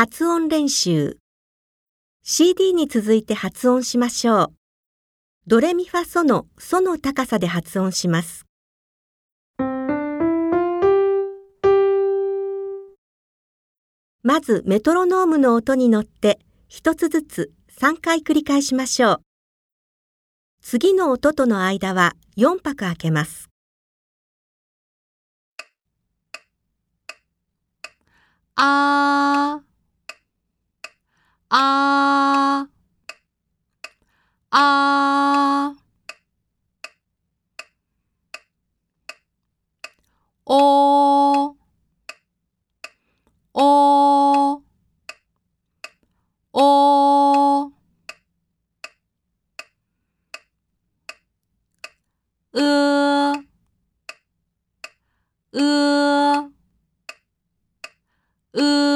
発音練習 CD に続いて発音しましょう。ドレミファソのソの高さで発音します。まずメトロノームの音に乗って一つずつ3回繰り返しましょう。次の音との間は4拍開けます。あー、啊啊。哦哦哦。呃呃。呃。